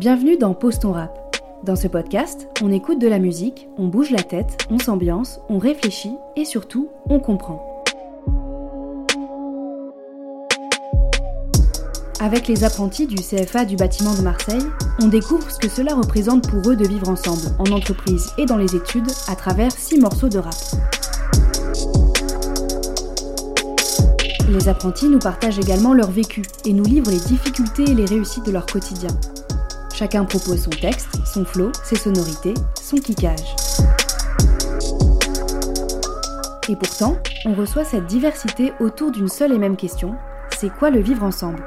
Bienvenue dans Pose ton rap. Dans ce podcast, on écoute de la musique, on bouge la tête, on s'ambiance, on réfléchit et surtout, on comprend. Avec les apprentis du CFA du bâtiment de Marseille, on découvre ce que cela représente pour eux de vivre ensemble, en entreprise et dans les études, à travers six morceaux de rap. Les apprentis nous partagent également leur vécu et nous livrent les difficultés et les réussites de leur quotidien. Chacun propose son texte, son flow, ses sonorités, son kickage. Et pourtant, on reçoit cette diversité autour d'une seule et même question, c'est quoi le vivre ensemble?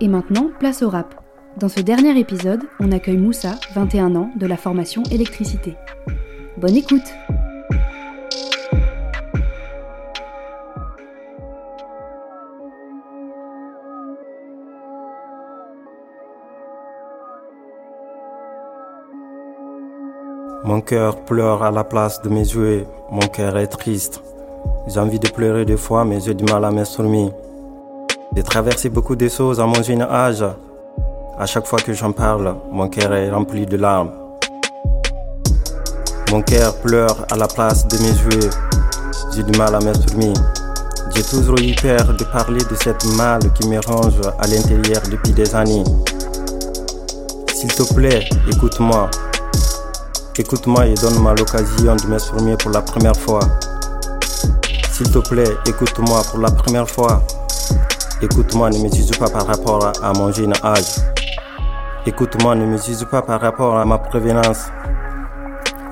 Et maintenant, place au rap. Dans ce dernier épisode, on accueille Moussa, 21 ans, de la formation électricité. Bonne écoute cœur pleure à la place de mes yeux, mon cœur est triste. J'ai envie de pleurer des fois, mais j'ai du mal à m'exprimer. J'ai traversé beaucoup de choses à mon jeune âge. À chaque fois que j'en parle, mon cœur est rempli de larmes. Mon cœur pleure à la place de mes yeux. J'ai du mal à m'exprimer. J'ai toujours eu peur de parler de cette mal qui me ronge à l'intérieur depuis des années. S'il te plaît, écoute-moi. Écoute-moi et donne-moi l'occasion de m'exprimer pour la première fois. S'il te plaît, écoute-moi pour la première fois. Écoute-moi, ne me juge pas par rapport à mon jeune âge. Écoute-moi, ne me juge pas par rapport à ma prévenance.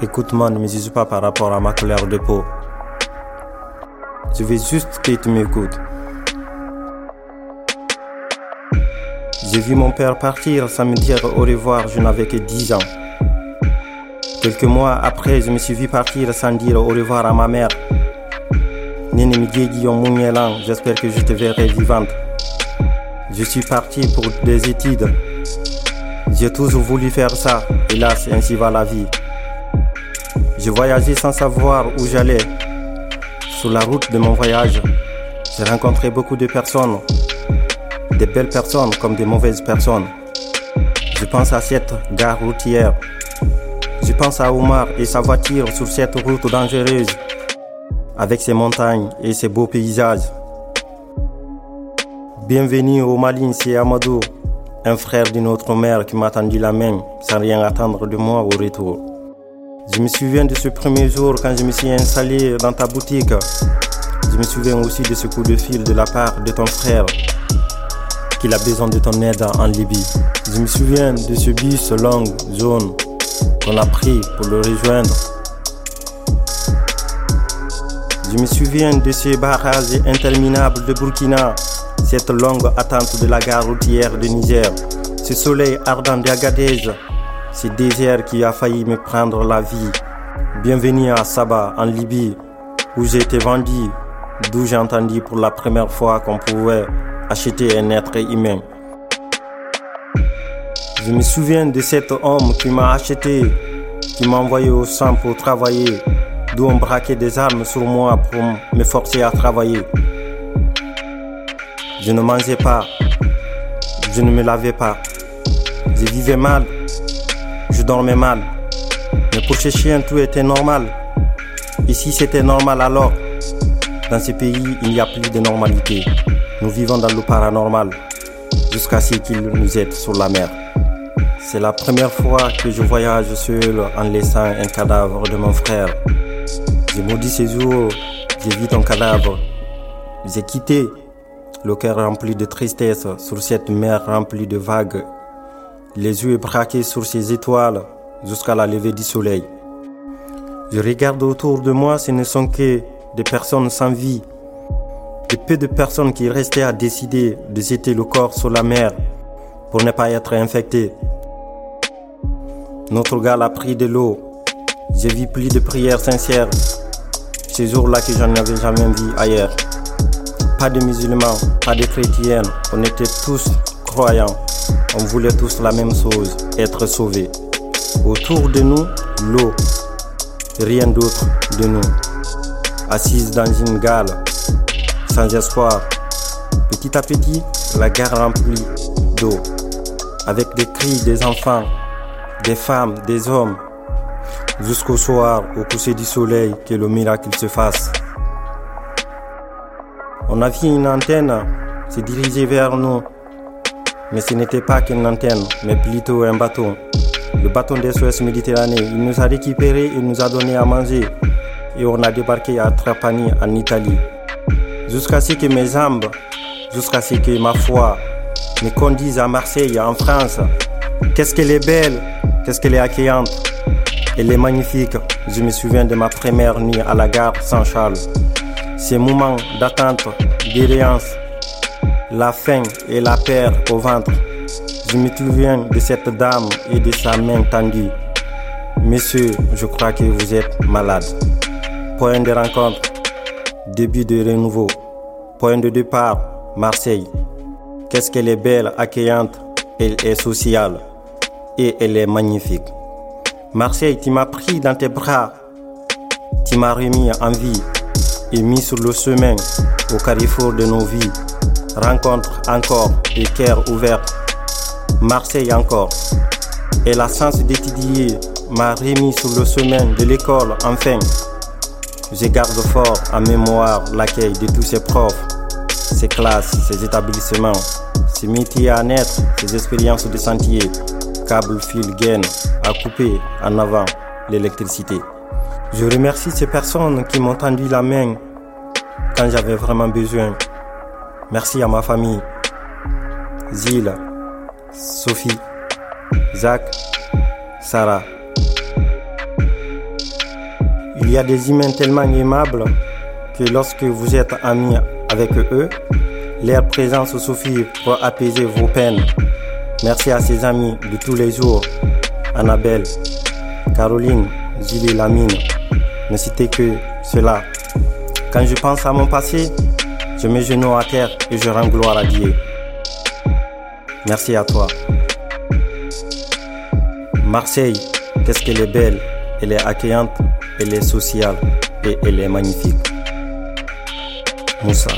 Écoute-moi, ne me juge pas par rapport à ma couleur de peau. Je veux juste que tu m'écoutes. J'ai vu mon père partir sans me dire au revoir, je n'avais que 10 ans. Quelques mois après, je me suis vu partir sans dire au revoir à ma mère. J'espère que je te verrai vivante. Je suis parti pour des études. J'ai toujours voulu faire ça, hélas, ainsi va la vie. Je voyageais sans savoir où j'allais. Sur la route de mon voyage, j'ai rencontré beaucoup de personnes, des belles personnes comme des mauvaises personnes. Je pense à cette gare routière. Je pense à Omar et sa voiture sur cette route dangereuse avec ses montagnes et ses beaux paysages. Bienvenue au Malin, c'est Amadou, un frère d'une autre mère qui m'a tendu la main sans rien attendre de moi au retour. Je me souviens de ce premier jour quand je me suis installé dans ta boutique. Je me souviens aussi de ce coup de fil de la part de ton frère qu'il a besoin de ton aide en Libye. Je me souviens de ce bus long, jaune, qu'on a pris pour le rejoindre je me souviens de ces barrages interminables de Burkina, cette longue attente de la gare routière de Niger, ce soleil ardent d'Agadez, ce désert qui a failli me prendre la vie. Bienvenue à Saba, en Libye, où j'ai été vendu, d'où j'ai entendu pour la première fois qu'on pouvait acheter un être humain. Je me souviens de cet homme qui m'a acheté, qui m'a envoyé au champ pour travailler, d'où on braquait des armes sur moi pour me forcer à travailler. Je ne mangeais pas, je ne me lavais pas, je vivais mal, je dormais mal. Mais pour ces chiens, tout était normal. Si c'était normal alors, dans ce pays, il n'y a plus de normalité. Nous vivons dans le paranormal, jusqu'à ce qu'ils nous aident sur la mer. C'est la première fois que je voyage seul en laissant un cadavre de mon frère. J'ai maudit ces jours, j'ai vu ton cadavre. J'ai quitté le cœur rempli de tristesse sur cette mer remplie de vagues, les yeux braqués sur ces étoiles jusqu'à la levée du soleil. Je regarde autour de moi, ce ne sont que des personnes sans vie, de peu de personnes qui restaient à décider de jeter le corps sur la mer pour ne pas être infectés. Notre gars a pris de l'eau. J'ai vu plus de prières sincères ces jours-là que j'en avais jamais vu ailleurs. Pas de musulmans, pas de chrétiens, on était tous croyants. On voulait tous la même chose, être sauvés. Autour de nous, l'eau, rien d'autre de nous. Assise dans une gale, sans espoir, Petit à petit, la gare remplit d'eau, avec des cris des enfants, des femmes, des hommes, jusqu'au soir, au coucher du soleil, que le miracle se fasse. On a vu une antenne se diriger vers nous, mais ce n'était pas qu'une antenne, mais plutôt un bâton. Le bâton SOS Méditerranée, il nous a récupérés, il nous a donné à manger, et on a débarqué à Trapani, en Italie. Jusqu'à ce que mes jambes, jusqu'à ce que ma foi me conduise à Marseille, en France. Qu'est-ce qu'elle est belle, qu'est-ce qu'elle est accueillante. Elle est magnifique. Je me souviens de ma première nuit à la gare Saint-Charles. Ces moments d'attente, d'errance, la faim et la peur au ventre. Je me souviens de cette dame et de sa main tendue. Monsieur, je crois que vous êtes malade. Point de rencontre, début de renouveau. Point de départ, Marseille. Qu'est-ce qu'elle est belle, accueillante, elle est sociale et elle est magnifique. Marseille, tu m'as pris dans tes bras, tu m'as remis en vie et mis sur le chemin au carrefour de nos vies. Rencontre encore et cœur ouvert. Marseille encore. Et la sens d'étudier m'a remis sur le chemin de l'école enfin. Je garde fort en mémoire l'accueil de tous ces profs, ces classes, ces établissements, ces métiers à naître, ces expériences de sentier, câble, fil, gaine, à couper en avant l'électricité. Je remercie ces personnes qui m'ont tendu la main quand j'avais vraiment besoin. Merci à ma famille, Zila, Sophie, Zach, Sarah. Il y a des humains tellement aimables que lorsque vous êtes amis avec eux, leur présence suffit pour apaiser vos peines. Merci à ses amis de tous les jours, Annabelle, Caroline, Julie Lamine. Ne citez que cela. Quand je pense à mon passé, je mets genoux à terre et je rends gloire à Dieu. Merci à toi. Marseille, qu'est-ce qu'elle est belle, elle est accueillante, elle est sociale et elle est magnifique. Moussa,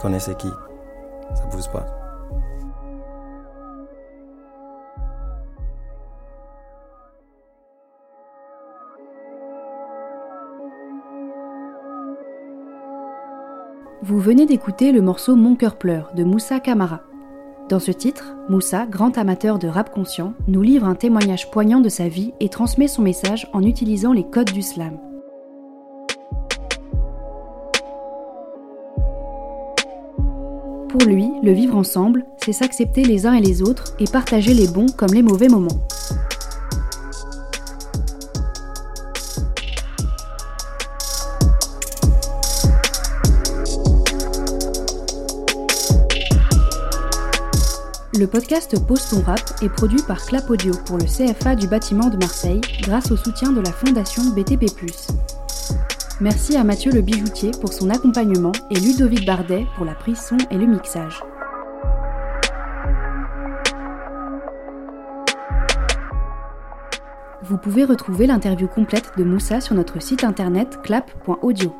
tu connais c'est qui Ça bouge pas. Vous venez d'écouter le morceau Mon cœur pleure de Moussa Kamara. Dans ce titre, Moussa, grand amateur de rap conscient, nous livre un témoignage poignant de sa vie et transmet son message en utilisant les codes du slam. Pour lui, le vivre ensemble, c'est s'accepter les uns et les autres et partager les bons comme les mauvais moments. Le podcast Pose ton rap est produit par Clap Audio pour le CFA du bâtiment de Marseille grâce au soutien de la fondation BTP+. Merci à Mathieu le bijoutier pour son accompagnement et Ludovic Bardet pour la prise son et le mixage. Vous pouvez retrouver l'interview complète de Moussa sur notre site internet clap.audio.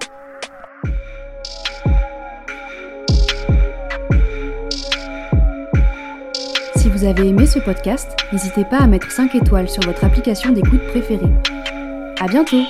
Si vous avez aimé ce podcast, n'hésitez pas à mettre 5 étoiles sur votre application d'écoute préférée. À bientôt!